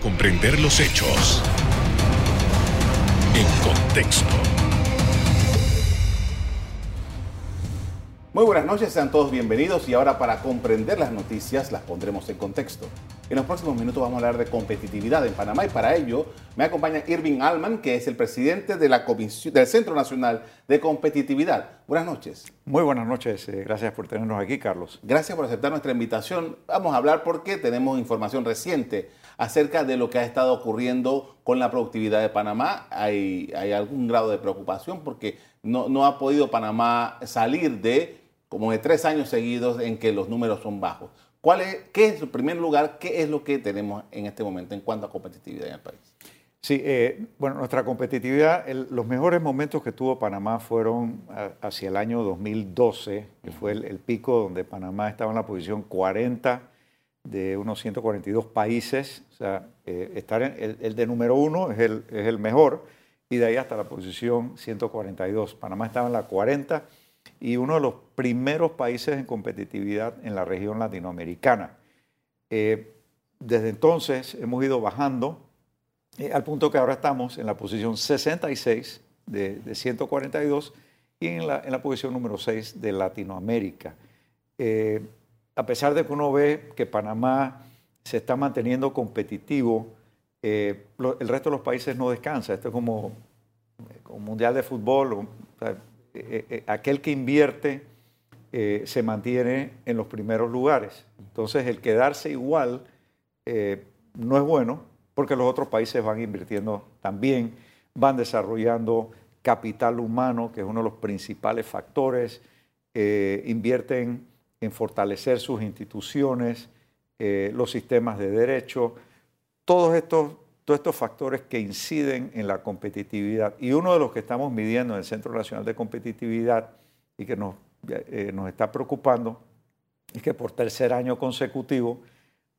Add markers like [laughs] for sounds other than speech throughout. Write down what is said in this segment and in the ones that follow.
comprender los hechos en contexto. Muy buenas noches, sean todos bienvenidos y ahora para comprender las noticias las pondremos en contexto. En los próximos minutos vamos a hablar de competitividad en Panamá y para ello me acompaña Irving Alman, que es el presidente de la Comisión, del Centro Nacional de Competitividad. Buenas noches. Muy buenas noches, eh, gracias por tenernos aquí, Carlos. Gracias por aceptar nuestra invitación. Vamos a hablar porque tenemos información reciente acerca de lo que ha estado ocurriendo con la productividad de Panamá. Hay, hay algún grado de preocupación porque no, no ha podido Panamá salir de como de tres años seguidos en que los números son bajos. ¿Cuál es, ¿Qué es, en primer lugar, qué es lo que tenemos en este momento en cuanto a competitividad en el país? Sí, eh, bueno, nuestra competitividad, los mejores momentos que tuvo Panamá fueron hacia el año 2012, que fue el, pico donde Panamá estaba en la posición 40 de unos 142 países. O sea, eh, estar en, el, de número uno es el, es el mejor, y de ahí hasta la posición 142. Panamá estaba en la 40 y uno de los primeros países en competitividad en la región latinoamericana. Eh, desde entonces hemos ido bajando eh, al punto que ahora estamos en la posición 66 de, 142 y en la, en la, posición número 6 de Latinoamérica. A pesar de que uno ve que Panamá se está manteniendo competitivo, el resto de los países no descansa. Esto es como, un mundial de fútbol. Eh, eh, aquel que invierte eh, se mantiene en los primeros lugares. Entonces, el quedarse igual no es bueno porque los otros países van invirtiendo también, van desarrollando capital humano, que es uno de los principales factores, invierten en fortalecer sus instituciones, los sistemas de derecho, todos estos todos estos factores que inciden en la competitividad. Y uno de los que estamos midiendo en el Centro Nacional de Competitividad y que nos, eh, nos está preocupando es que por tercer año consecutivo,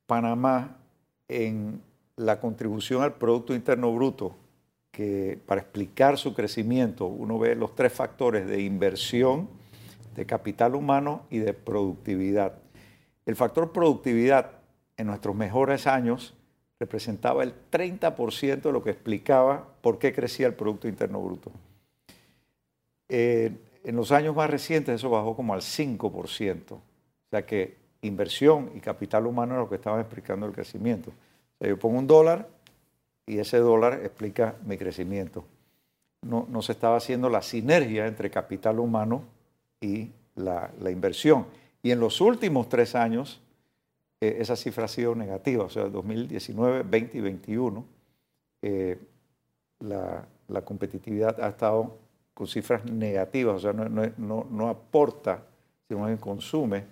Panamá en la contribución al Producto Interno Bruto, que para explicar su crecimiento uno ve los tres factores de inversión, de capital humano y de productividad. El factor productividad en nuestros mejores años representaba el 30% de lo que explicaba por qué crecía el Producto Interno Bruto. En los años más recientes eso bajó como al 5%. O sea que inversión y capital humano es lo que estaban explicando el crecimiento. O sea, yo pongo un dólar y ese dólar explica mi crecimiento. No, no se estaba haciendo la sinergia entre capital humano y la, la inversión. Y en los últimos tres años eh, esa cifra ha sido negativa. O sea, 2019, 20 y 21, eh, la, competitividad ha estado con cifras negativas, o sea, no, aporta, sino que consume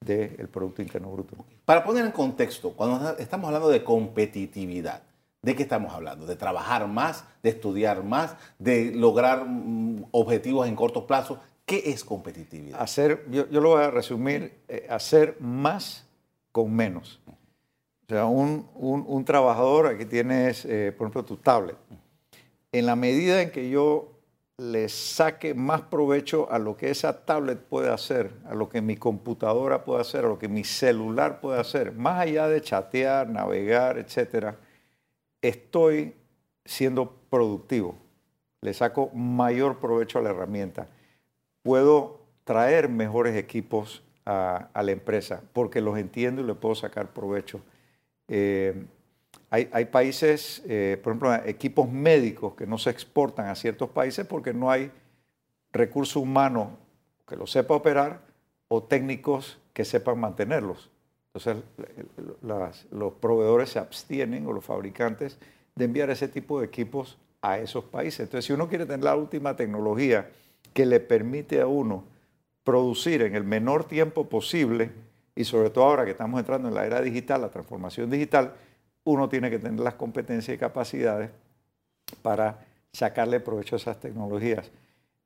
del Producto Interno Bruto. Para poner en contexto, cuando estamos hablando de competitividad, ¿de qué estamos hablando? ¿De trabajar más, de estudiar más, de lograr mm, objetivos en corto plazo? ¿Qué es competitividad? Hacer, yo, lo voy a resumir, eh, hacer más con menos. O sea, un, trabajador, aquí tienes, eh, por ejemplo, tu tablet. En la medida en que yo le saque más provecho a lo que esa tablet puede hacer, a lo que mi computadora puede hacer, a lo que mi celular puede hacer, más allá de chatear, navegar, etcétera, estoy siendo productivo. Le saco mayor provecho a la herramienta. Puedo traer mejores equipos a, la empresa, porque los entiendo y le puedo sacar provecho. Eh, hay, países, eh, por ejemplo, equipos médicos que no se exportan a ciertos países porque no hay recurso humano que lo sepa operar o técnicos que sepan mantenerlos. Entonces, los proveedores se abstienen o los fabricantes de enviar ese tipo de equipos a esos países. Entonces, si uno quiere tener la última tecnología que le permite a uno producir en el menor tiempo posible, y sobre todo ahora que estamos entrando en la era digital, la transformación digital, uno tiene que tener las competencias y capacidades para sacarle provecho a esas tecnologías.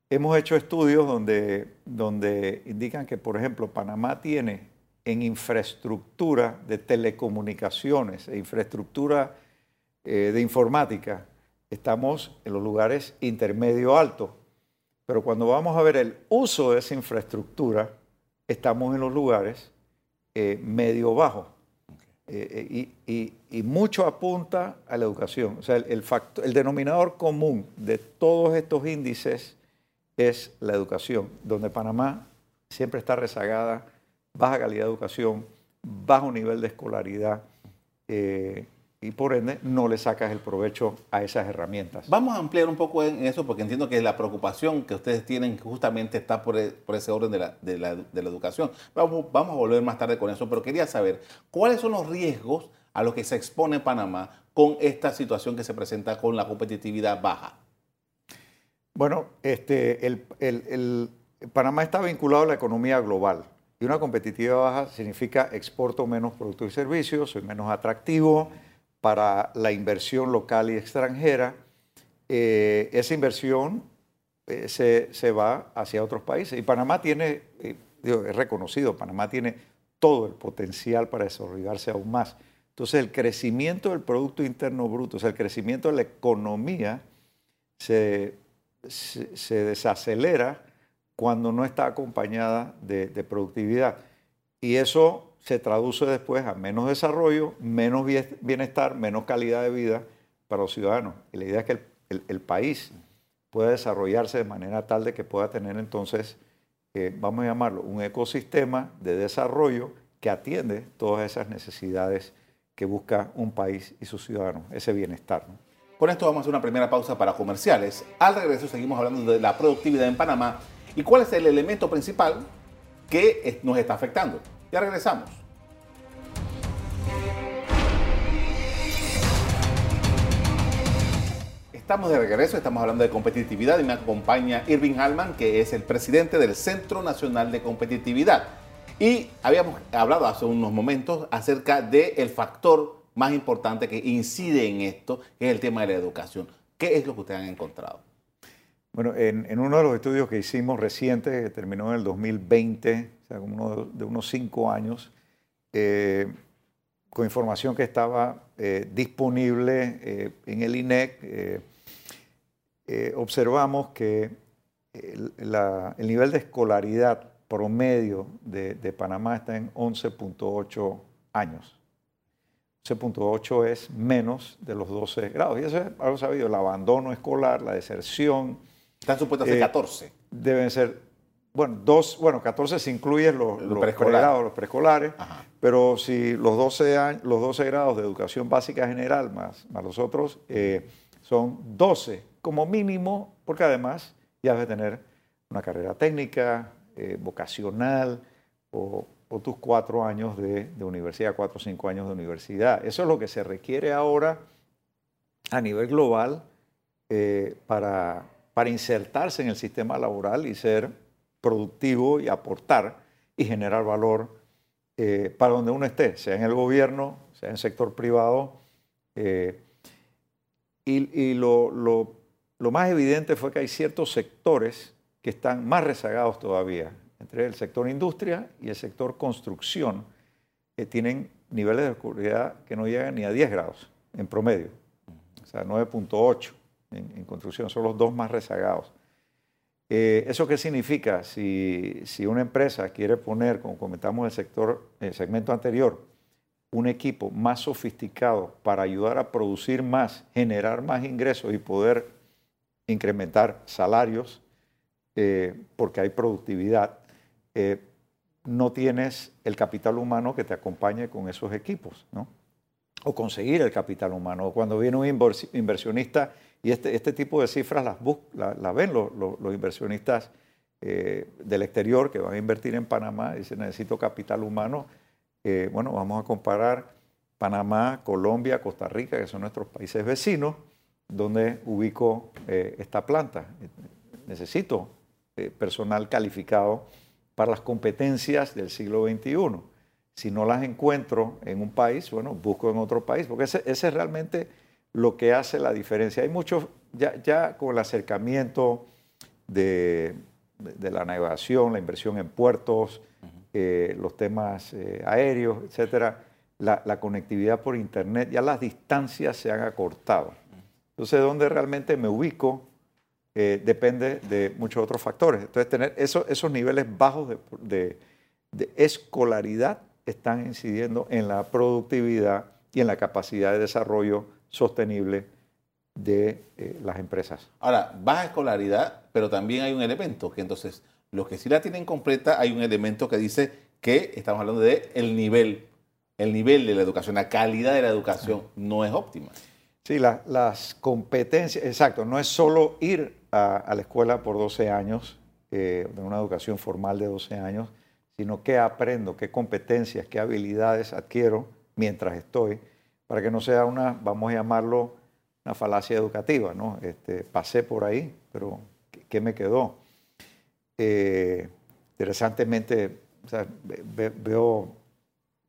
Hemos hecho estudios donde, donde indican que, por ejemplo, Panamá tiene en infraestructura de telecomunicaciones e infraestructura eh, de informática, estamos en los lugares intermedio alto pero cuando vamos a ver el uso de esa infraestructura, estamos en los lugares eh, medio bajo. eh, y, mucho apunta a la educación. O sea, el, factor, el denominador común de todos estos índices es la educación, donde Panamá siempre está rezagada, baja calidad de educación, bajo nivel de escolaridad. Eh, y por ende no le sacas el provecho a esas herramientas. Vamos a ampliar un poco en eso porque entiendo que la preocupación que ustedes tienen justamente está por, e, ese orden de la, educación. Vamos, vamos, a volver más tarde con eso, pero quería saber cuáles son los riesgos a los que se expone Panamá con esta situación que se presenta con la competitividad baja. Bueno, este, el, Panamá está vinculado a la economía global. Y una competitividad baja significa exporto menos productos y servicios, soy menos atractivo, para la inversión local y extranjera, eh, esa inversión eh, se, va hacia otros países. Y Panamá tiene, eh, es reconocido, Panamá tiene todo el potencial para desarrollarse aún más. Entonces el crecimiento del Producto Interno Bruto, o sea, el crecimiento de la economía se, desacelera cuando no está acompañada de, de productividad. Y eso se traduce después a menos desarrollo, menos bienestar, menos calidad de vida para los ciudadanos. Y la idea es que el, país pueda desarrollarse de manera tal de que pueda tener entonces, eh, vamos a llamarlo, un ecosistema de desarrollo que atiende todas esas necesidades que busca un país y sus ciudadanos, ese bienestar. Con esto vamos a hacer una primera pausa para comerciales. Al regreso seguimos hablando de la productividad en Panamá y cuál es el elemento principal que nos está afectando. Ya regresamos. Estamos de regreso, estamos hablando de competitividad y me acompaña Irving Hallman, que es el presidente del Centro Nacional de Competitividad. Y habíamos hablado hace unos momentos acerca del factor más importante que incide en esto, que es el tema de la educación. ¿Qué es lo que ustedes han encontrado? Bueno, en, uno de los estudios que hicimos reciente, que terminó en el 2020, o sea, como de, unos cinco años, eh, con información que estaba eh, disponible eh, en el INEC, observamos que el, nivel de escolaridad promedio de, de Panamá está en 11.8 años. 11.8 es menos de los 12 grados. Y eso es algo sabido, el abandono escolar, la deserción, están supuestos a ser 14. Eh, deben ser, bueno, dos, bueno, 14 se incluyen los, los, pregrados, los preescolares, pero si los 12, años, los 12 grados de educación básica general más, más los otros eh, son 12 como mínimo, porque además ya debe tener una carrera técnica, eh, vocacional o, tus cuatro años de, universidad, cuatro o cinco años de universidad. Eso es lo que se requiere ahora a nivel global para para insertarse en el sistema laboral y ser productivo y aportar y generar valor eh, para donde uno esté, sea en el gobierno, sea en el sector privado. Eh, y, lo, lo, más evidente fue que hay ciertos sectores que están más rezagados todavía, entre el sector industria y el sector construcción, que tienen niveles de oscuridad que no llegan ni a 10 grados en promedio, o sea, 9.8 en, construcción, son los dos más rezagados. Eh, ¿Eso qué significa? Si, si, una empresa quiere poner, como comentamos en el, sector, el segmento anterior, un equipo más sofisticado para ayudar a producir más, generar más ingresos y poder incrementar salarios, eh, porque hay productividad, eh, no tienes el capital humano que te acompañe con esos equipos, ¿no? O conseguir el capital humano. Cuando viene un inversionista y este, este tipo de cifras las, las, ven los, los, inversionistas eh, del exterior que van a invertir en Panamá. Dicen, necesito capital humano. Eh, bueno, vamos a comparar Panamá, Colombia, Costa Rica, que son nuestros países vecinos, donde ubico eh, esta planta. Necesito personal calificado para las competencias del siglo XXI. Si no las encuentro en un país, bueno, busco en otro país, porque ese, ese es realmente lo que hace la diferencia. Hay muchos, ya, ya con el acercamiento de, la navegación, la inversión en puertos, eh, los temas eh, aéreos, etcétera, la, conectividad por Internet, ya las distancias se han acortado. Entonces, donde realmente me ubico eh, depende de muchos otros factores. Entonces, tener esos niveles bajos de, de escolaridad están incidiendo en la productividad y en la capacidad de desarrollo sostenible de eh, las empresas. Ahora, baja escolaridad, pero también hay un elemento que entonces los que sí la tienen completa, hay un elemento que dice que estamos hablando de el nivel, el nivel de la educación, la calidad de la educación no es óptima. Sí, las competencias, exacto, no es solo ir a, la escuela por 12 años, eh, de una educación formal de 12 años, sino qué aprendo, qué competencias, qué habilidades adquiero mientras estoy, para que no sea una, vamos a llamarlo, una falacia educativa, ¿no? Este, pasé por ahí, pero ¿qué, me quedó? Eh, interesantemente, veo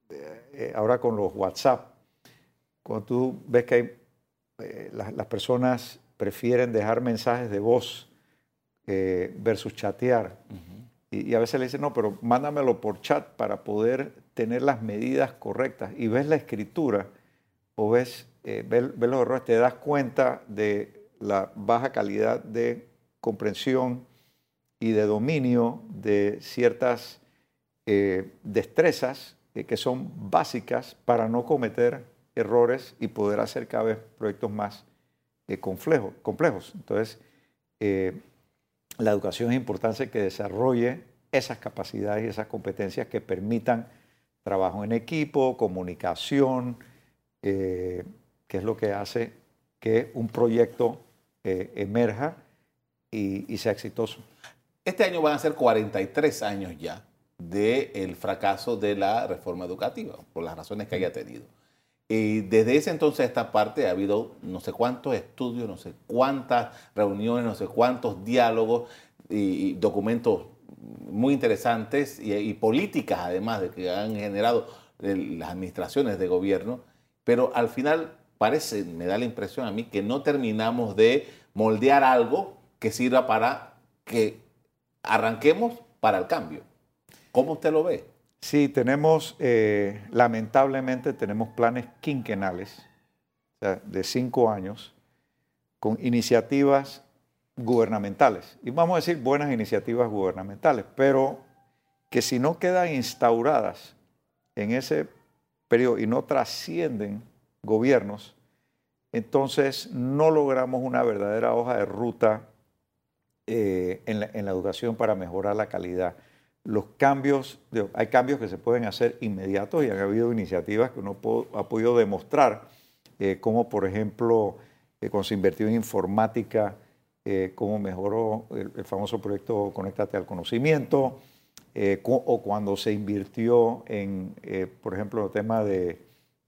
eh, ahora con los WhatsApp, cuando tú ves que hay, eh, las, personas prefieren dejar mensajes de voz versus chatear. y, a veces le dicen, no, pero mándamelo por chat para poder tener las medidas correctas. Y ves la escritura o ves, ves los errores, te das cuenta de la baja calidad de comprensión y de dominio de ciertas eh, destrezas eh, que son básicas para no cometer errores y poder hacer cada vez proyectos más eh, complejos. Entonces, la educación es importante que desarrolle esas capacidades y esas competencias que permitan trabajo en equipo, comunicación, que es lo que hace que un proyecto emerja y, sea exitoso. Este año van a ser 43 años ya del fracaso de la reforma educativa, por las razones que haya tenido. Y desde ese entonces esta parte ha habido no sé cuántos estudios, no sé cuántas reuniones, no sé cuántos diálogos y, documentos muy interesantes y, políticas además de que han generado las administraciones de gobierno, pero al final parece, me da la impresión a mí, que no terminamos de moldear algo que sirva para que arranquemos para el cambio. ¿Cómo usted lo ve? Sí, tenemos, eh, lamentablemente tenemos planes quinquenales, de cinco años, con iniciativas gubernamentales. Y vamos a decir buenas iniciativas gubernamentales, pero que si no quedan instauradas en ese periodo y no trascienden gobiernos, entonces no logramos una verdadera hoja de ruta eh, en, la, educación para mejorar la calidad. Los cambios, hay cambios que se pueden hacer inmediatos y han habido iniciativas que uno ha podido demostrar, eh, como por ejemplo, eh, cuando se invirtió en informática, cómo mejoró el, famoso proyecto Conéctate al Conocimiento, o cuando se invirtió en, por ejemplo, el tema de,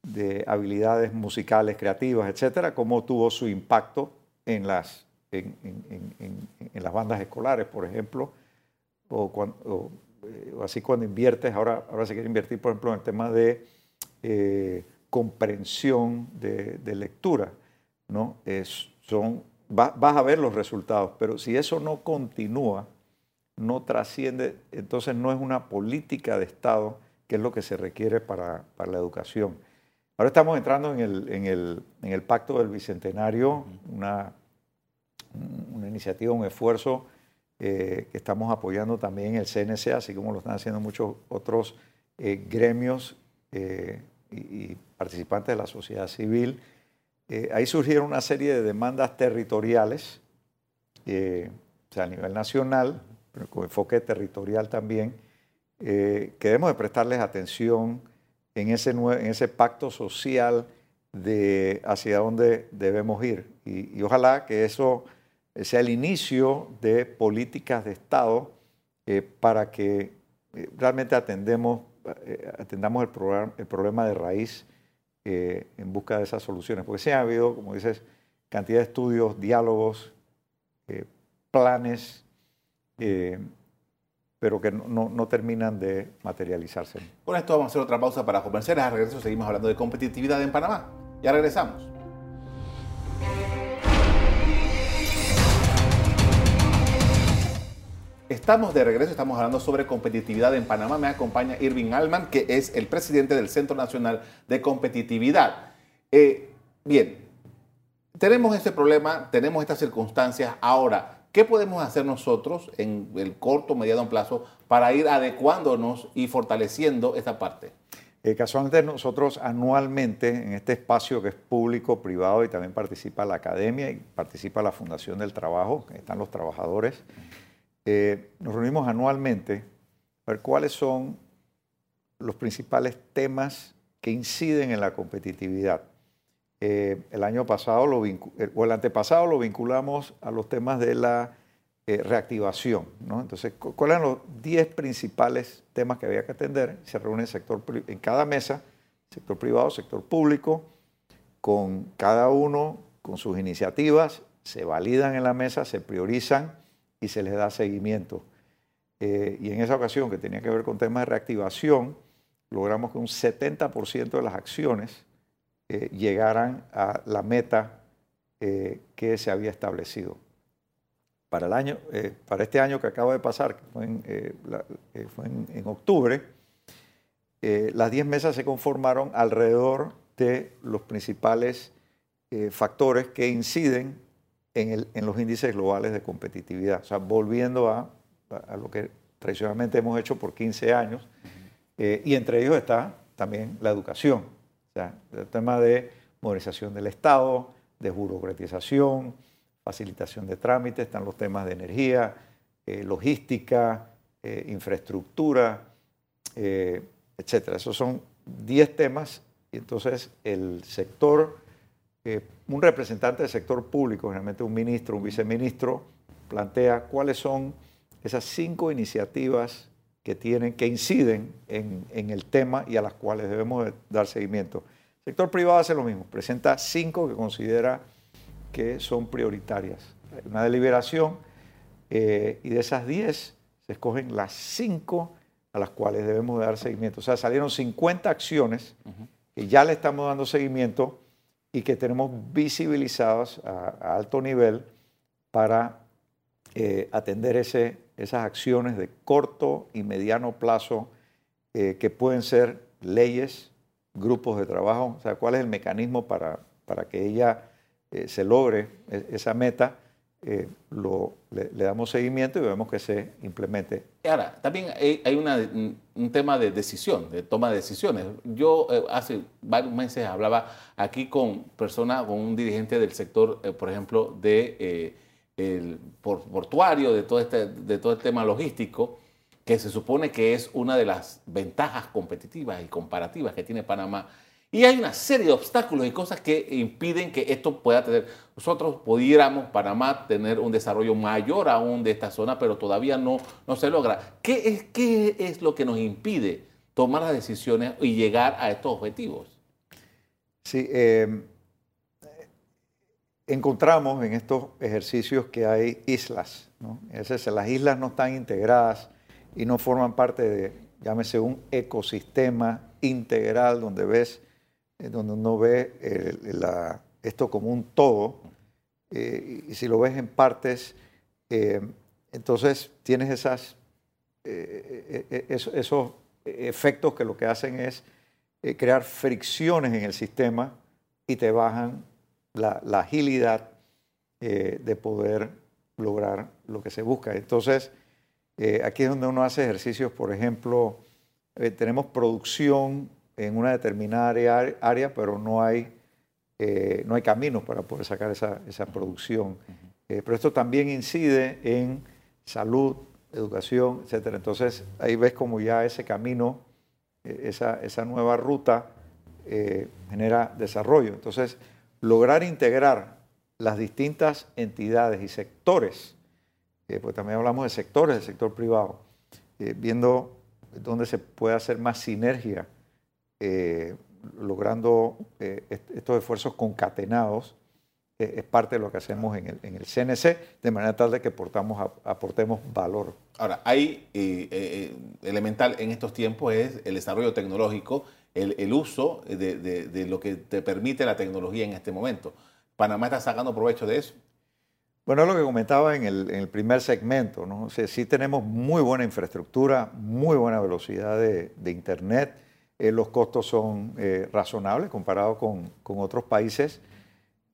de habilidades musicales, creativas, etcétera, cómo tuvo su impacto en las en, las bandas escolares, por ejemplo, o, eh, así cuando inviertes, ahora, ahora se quiere invertir, por ejemplo, en el tema de eh, comprensión de, lectura, ¿no? Son, vas a ver los resultados, pero si eso no continúa, no trasciende, entonces no es una política de Estado que es lo que se requiere para, para la educación. Ahora estamos entrando en el, en el, en el Pacto del Bicentenario, una una iniciativa, un esfuerzo eh, que estamos apoyando también en el CNC, así como lo están haciendo muchos otros eh, gremios eh, y, participantes de la sociedad civil. ahí surgieron una serie de demandas territoriales, o sea, a nivel nacional, pero con enfoque territorial también, que debemos de prestarles atención en ese, en ese pacto social de hacia dónde debemos ir. y ojalá que eso sea el inicio de políticas de Estado eh, para que eh, realmente atendemos, eh, atendamos el, el, problema de raíz en busca de esas soluciones. Porque sí ha habido, como dices, cantidad de estudios, diálogos, planes, pero que no, terminan de materializarse. Con esto vamos a hacer otra pausa para comerciales. A regreso seguimos hablando de competitividad en Panamá. Ya regresamos. Estamos de regreso, estamos hablando sobre competitividad en Panamá. Me acompaña Irving Alman, que es el presidente del Centro Nacional de Competitividad. Eh, bien, tenemos este problema, tenemos estas circunstancias. Ahora, ¿qué podemos hacer nosotros en el corto, mediano plazo para ir adecuándonos y fortaleciendo esta parte? Eh, casualmente nosotros anualmente en este espacio que es público, privado y también participa la academia y participa la Fundación del Trabajo, están los trabajadores, eh, nos reunimos anualmente a ver cuáles son los principales temas que inciden en la competitividad. Eh, el año pasado lo o el antepasado lo vinculamos a los temas de la eh, reactivación. Entonces, ¿cuáles eran los 10 principales temas que había que atender? Se reúne el sector, en cada mesa, sector privado, sector público, con cada uno con sus iniciativas, se validan en la mesa, se priorizan y se les da seguimiento. Eh, y en esa ocasión, que tenía que ver con temas de reactivación, logramos que un 70% de las acciones eh, llegaran a la meta que se había establecido para, el año, eh, para este año que acaba de pasar, que fue en, eh, eh, octubre, las 10 mesas se conformaron alrededor de los principales factores que inciden en, los índices globales de competitividad. O sea, volviendo a, lo que tradicionalmente hemos hecho por 15 años, y entre ellos está también la educación. O sea, el tema de modernización del Estado, de burocratización, facilitación de trámites, están los temas de energía, eh, logística, eh, infraestructura, eh, etcétera. Esos son 10 temas y entonces el sector, un representante del sector público, generalmente un ministro, un viceministro, plantea cuáles son esas cinco iniciativas que tienen, que inciden en, en, el tema y a las cuales debemos dar seguimiento. El sector privado hace lo mismo, presenta cinco que considera que son prioritarias. Una deliberación eh, y de esas 10 se escogen las 5 a las cuales debemos dar seguimiento. O sea, salieron 50 acciones que ya le estamos dando seguimiento y que tenemos visibilizadas a, alto nivel para eh, atender ese, esas acciones de corto y mediano plazo eh, que pueden ser leyes, grupos de trabajo, o sea, cuál es el mecanismo para, para que ella eh, se logre e, esa meta, eh, lo, le, damos seguimiento y vemos que se implemente. Ahora, también hay, un tema de decisión, de toma de decisiones. Yo hace varios meses hablaba aquí con personas, con un dirigente del sector, por ejemplo, de el portuario, de todo, este, de todo el tema logístico, que se supone que es una de las ventajas competitivas y comparativas que tiene Panamá y hay una serie de obstáculos y cosas que impiden que esto pueda tener. Nosotros pudiéramos, Panamá, tener un desarrollo mayor aún de esta zona, pero todavía no, no se logra. ¿Qué es, ¿Qué es lo que nos impide tomar las decisiones y llegar a estos objetivos? Sí, em, encontramos en estos ejercicios que hay islas. Es las islas no están integradas y no forman parte de, llámese, un ecosistema integral donde ves donde uno ve eh, esto como un todo, eh, y si lo ves en partes, eh, entonces tienes esos, efectos que lo que hacen es crear fricciones en el sistema y te bajan la, la agilidad de poder lograr lo que se busca. Entonces, aquí es donde uno hace ejercicios, por ejemplo, tenemos producción en una determinada área, pero no hay, eh, no hay caminos para poder sacar esa, esa producción. Eh, pero esto también incide en salud, educación, etc. Entonces ahí ves como ya ese camino, eh, esa, esa, nueva ruta genera desarrollo. Entonces, lograr integrar las distintas entidades y sectores, pues también hablamos de sectores del sector privado, viendo dónde se puede hacer más sinergia eh, logrando eh, estos esfuerzos concatenados, eh, es parte de lo que hacemos en el, CNC, de manera tal de que aportemos valor. Ahora, hay elemental en estos tiempos es el desarrollo tecnológico, el, uso de, lo que te permite la tecnología en este momento. ¿Panamá está sacando provecho de eso? Bueno, es lo que comentaba en el, primer segmento, ¿no? O sí tenemos muy buena infraestructura, muy buena velocidad de, de Internet, eh, los costos son eh, razonables comparados con, otros países,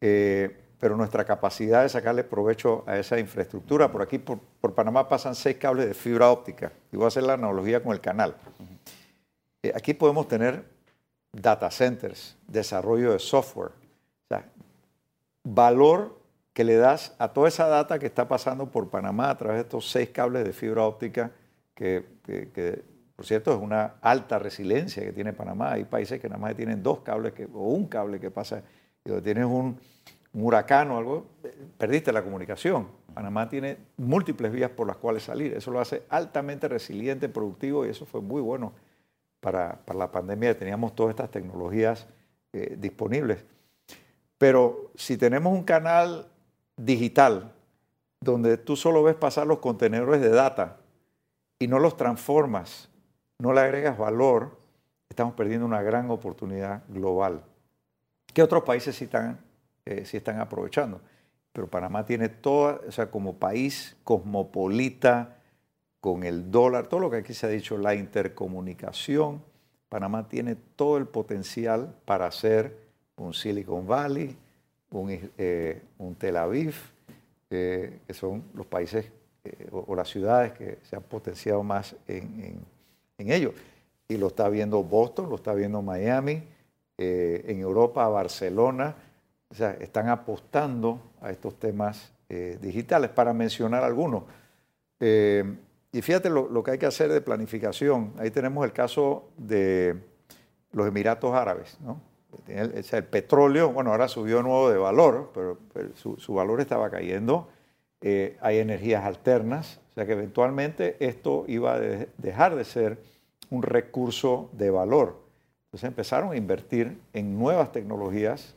eh, pero nuestra capacidad de sacarle provecho a esa infraestructura, por aquí por, Panamá pasan seis cables de fibra óptica, y voy a hacer la analogía con el canal. Aquí podemos tener data centers, desarrollo de software. O sea, valor que le das a toda esa data que está pasando por Panamá a través de estos seis cables de fibra óptica, que, por cierto es una alta resiliencia que tiene Panamá. Hay países que nada más tienen dos cables o un cable que pasa, y tienes un, un huracán o algo, perdiste la comunicación. Panamá tiene múltiples vías por las cuales salir. Eso lo hace altamente resiliente, productivo y eso fue muy bueno para, la pandemia. Teníamos todas estas tecnologías eh, disponibles. Pero si tenemos un canal digital donde tú solo ves pasar los contenedores de data y no los transformas, no le agregas valor, estamos perdiendo una gran oportunidad global. ¿Qué otros países sí están eh, están aprovechando. Pero Panamá tiene toda, o sea, como país cosmopolita, con el dólar, todo lo que aquí se ha dicho, la intercomunicación, Panamá tiene todo el potencial para ser un Silicon Valley, un, eh, Tel Aviv, eh, que son los países o, las ciudades que se han potenciado más en, ello. Y lo está viendo Boston, lo está viendo Miami, en Europa, Barcelona, o sea, están apostando a estos temas eh, digitales, para mencionar algunos. Eh, y fíjate lo, que hay que hacer de planificación. Ahí tenemos el caso de los Emiratos Árabes. ¿no? El, el, petróleo, bueno, ahora subió nuevo de valor, pero, su, valor estaba cayendo. Eh, hay energías alternas, o sea que eventualmente esto iba a dejar de ser un recurso de valor. Entonces empezaron a invertir en nuevas tecnologías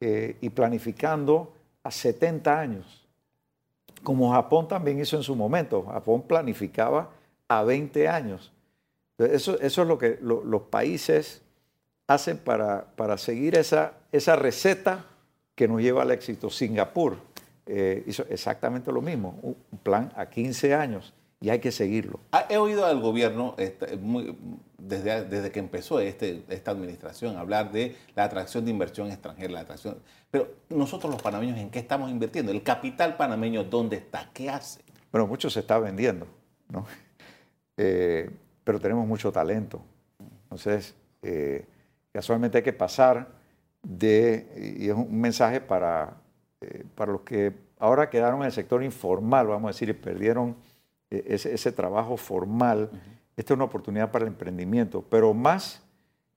eh, y planificando a 70 años, como Japón también hizo en su momento. Japón planificaba a 20 años. Eso, es lo que los países hacen para, para seguir esa, esa receta que nos lleva al éxito. Singapur eh, hizo exactamente lo mismo, un plan a 15 años y hay que seguirlo. Ah, he oído al gobierno este, desde, desde que empezó este, esta administración hablar de la atracción de inversión extranjera, la atracción. Pero nosotros los panameños, ¿en qué estamos invirtiendo? ¿El capital panameño dónde está? ¿Qué hace? Bueno, mucho se está vendiendo, ¿no? [laughs] Eh, pero tenemos mucho talento. Entonces, eh, casualmente hay que pasar de, y es un mensaje para, eh, para los que ahora quedaron en el sector informal, vamos a decir, y perdieron ese, trabajo formal. Esta es una oportunidad para el emprendimiento, pero más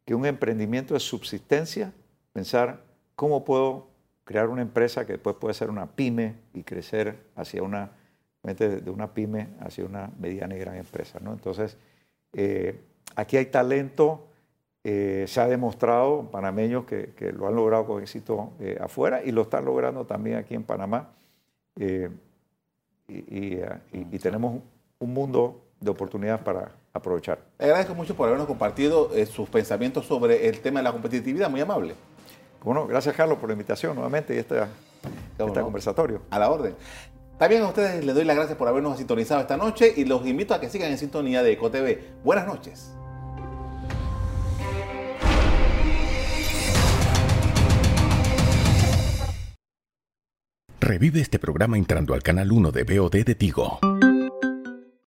que un emprendimiento de subsistencia, pensar cómo puedo crear una empresa que después puede ser una pyme y crecer hacia una, de una pyme hacia una mediana y gran empresa. ¿no? Entonces, eh, aquí hay talento, eh, se ha demostrado panameños que, lo han logrado con éxito eh, afuera y lo están logrando también aquí en Panamá y, tenemos un mundo de oportunidades para aprovechar. Le agradezco mucho por habernos compartido eh, sus pensamientos sobre el tema de la competitividad, muy amable. Bueno, gracias Carlos por la invitación nuevamente y este, este conversatorio. A la orden. También a ustedes les doy las gracias por habernos sintonizado esta noche y los invito a que sigan en sintonía de EcoTV. Buenas noches. Revive este programa entrando al canal 1 de BOD de Tigo.